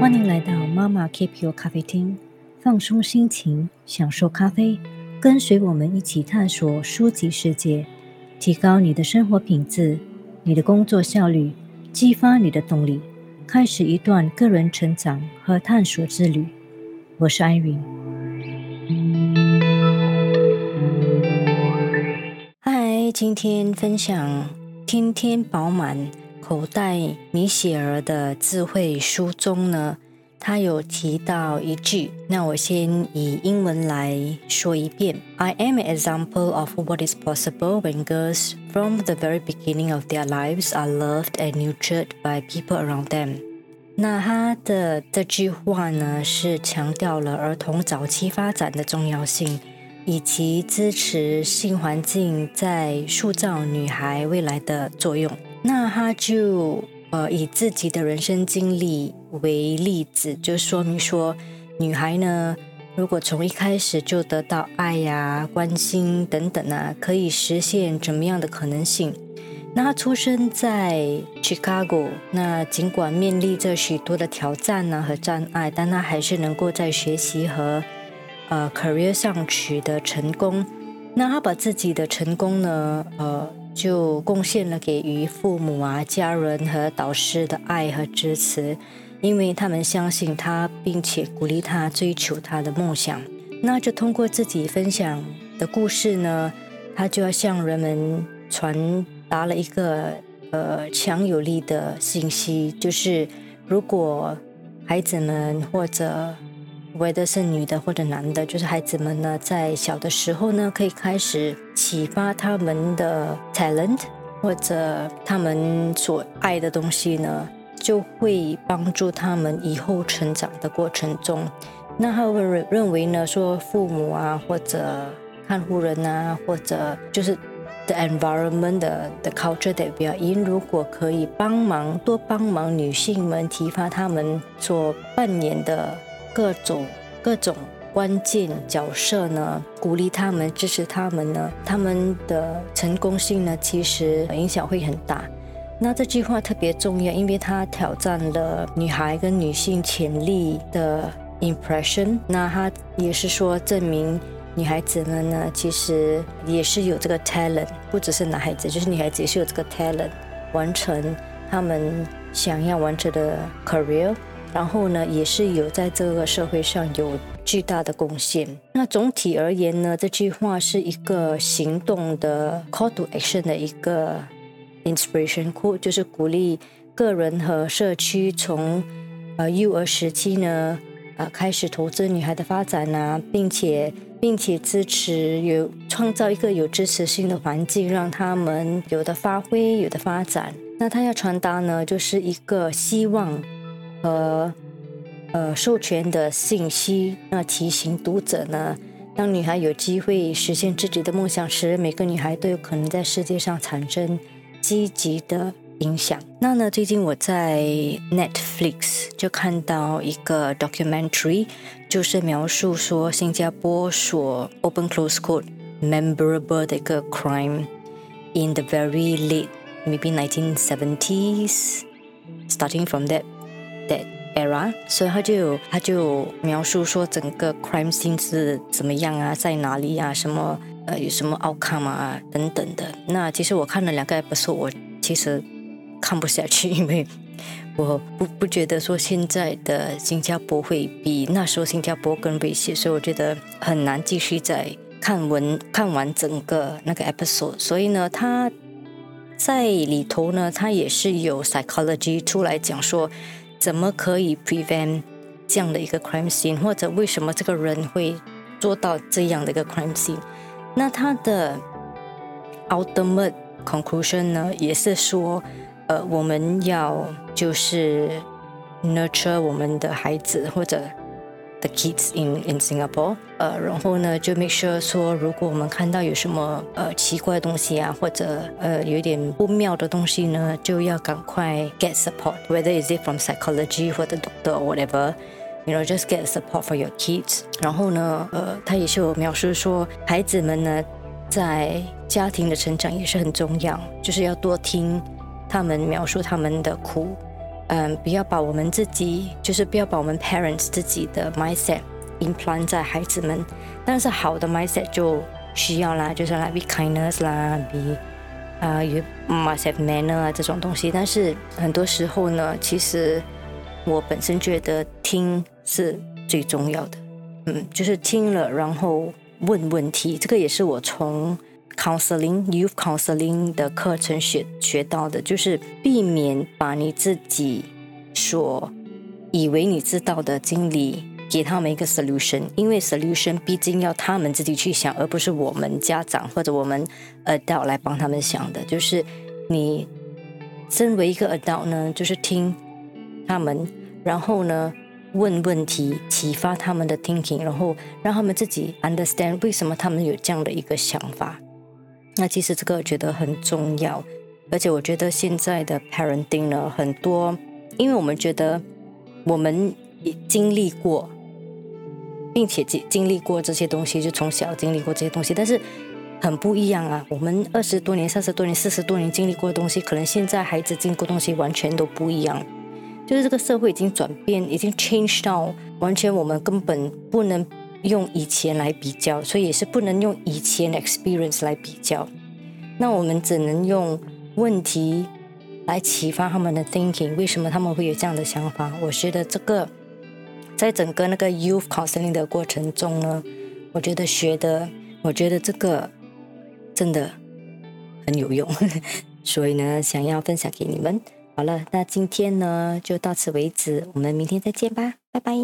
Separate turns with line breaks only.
欢迎来到妈妈 Keep Your 咖啡厅，放松心情，享受咖啡，跟随我们一起探索书籍世界，提高你的生活品质，你的工作效率，激发你的动力，开始一段个人成长和探索之旅。我是安云。嗨，今天分享天天饱满。口袋米雪儿的智慧书中呢，他有提到一句，那我先以英文来说一遍：I am an example of what is possible when girls from the very beginning of their lives are loved and nurtured by people around them。那他的这句话呢，是强调了儿童早期发展的重要性，以及支持性环境在塑造女孩未来的作用。那他就呃以自己的人生经历为例子，就说明说，女孩呢，如果从一开始就得到爱呀、关心等等啊，可以实现怎么样的可能性？那他出生在 Chicago，那尽管面临着许多的挑战呢和障碍，但他还是能够在学习和呃 career 上取得成功。那他把自己的成功呢，呃。就贡献了给予父母啊、家人和导师的爱和支持，因为他们相信他，并且鼓励他追求他的梦想。那就通过自己分享的故事呢，他就要向人们传达了一个呃强有力的信息，就是如果孩子们或者。为的是女的或者男的，就是孩子们呢，在小的时候呢，可以开始启发他们的 talent，或者他们所爱的东西呢，就会帮助他们以后成长的过程中。那他认认为呢，说父母啊，或者看护人啊，或者就是 the environment 的 the culture that we are in，如果可以帮忙多帮忙女性们，提发他们所扮演的。各种各种关键角色呢，鼓励他们，支持他们呢，他们的成功性呢，其实影响会很大。那这句话特别重要，因为它挑战了女孩跟女性潜力的 impression。那它也是说，证明女孩子们呢，其实也是有这个 talent，不只是男孩子，就是女孩子也是有这个 talent，完成他们想要完成的 career。然后呢，也是有在这个社会上有巨大的贡献。那总体而言呢，这句话是一个行动的 call to action 的一个 inspiration quote，就是鼓励个人和社区从呃幼儿时期呢，呃开始投资女孩的发展啊，并且并且支持有创造一个有支持性的环境，让他们有的发挥，有的发展。那他要传达呢，就是一个希望。和呃授权的信息，那提醒读者呢，当女孩有机会实现自己的梦想时，每个女孩都有可能在世界上产生积极的影响。那呢，最近我在 Netflix 就看到一个 documentary，就是描述说新加坡所 open close quote memorable 的一个 crime in the very late maybe 1970s starting from that That era，所以他就他就描述说整个 crime scene 是怎么样啊，在哪里啊，什么呃有什么 outcome 啊等等的。那其实我看了两个 episode，我其实看不下去，因为我不不觉得说现在的新加坡会比那时候新加坡更危险，所以我觉得很难继续再看完看完整个那个 episode。所以呢，他在里头呢，他也是有 psychology 出来讲说。怎么可以 prevent 这样的一个 crime scene，或者为什么这个人会做到这样的一个 crime scene？那他的 ultimate conclusion 呢，也是说，呃，我们要就是 nurture 我们的孩子，或者 the kids in in Singapore，呃，然后呢，就 make sure 说，如果我们看到有什么呃奇怪的东西啊，或者呃有点不妙的东西呢，就要赶快 get support，whether is it from psychology 或者 doctor or whatever，you know just get support for your kids。然后呢，呃，他也是有描述说，孩子们呢，在家庭的成长也是很重要，就是要多听。他们描述他们的苦，嗯，不要把我们自己，就是不要把我们 parents 自己的 mindset implant 在孩子们。但是好的 mindset 就需要啦，就是来 be kindness 啦，be 啊有 must have manner 啊这种东西。但是很多时候呢，其实我本身觉得听是最重要的，嗯，就是听了然后问问题，这个也是我从 counseling youth counseling 的课程学学到的，就是避免把你自己所以为你知道的经历。给他们一个 solution，因为 solution 毕竟要他们自己去想，而不是我们家长或者我们 adult 来帮他们想的。就是你身为一个 adult 呢，就是听他们，然后呢问问题，启发他们的 thinking，然后让他们自己 understand 为什么他们有这样的一个想法。那其实这个觉得很重要，而且我觉得现在的 parenting 呢，很多，因为我们觉得我们也经历过。并且经经历过这些东西，就从小经历过这些东西，但是很不一样啊！我们二十多年、三十多年、四十多年经历过的东西，可能现在孩子经过东西完全都不一样。就是这个社会已经转变，已经 change 到完全我们根本不能用以前来比较，所以也是不能用以前 experience 来比较。那我们只能用问题来启发他们的 thinking，为什么他们会有这样的想法？我觉得这个。在整个那个 youth counseling 的过程中呢，我觉得学的，我觉得这个真的很有用，所以呢，想要分享给你们。好了，那今天呢就到此为止，我们明天再见吧，拜拜。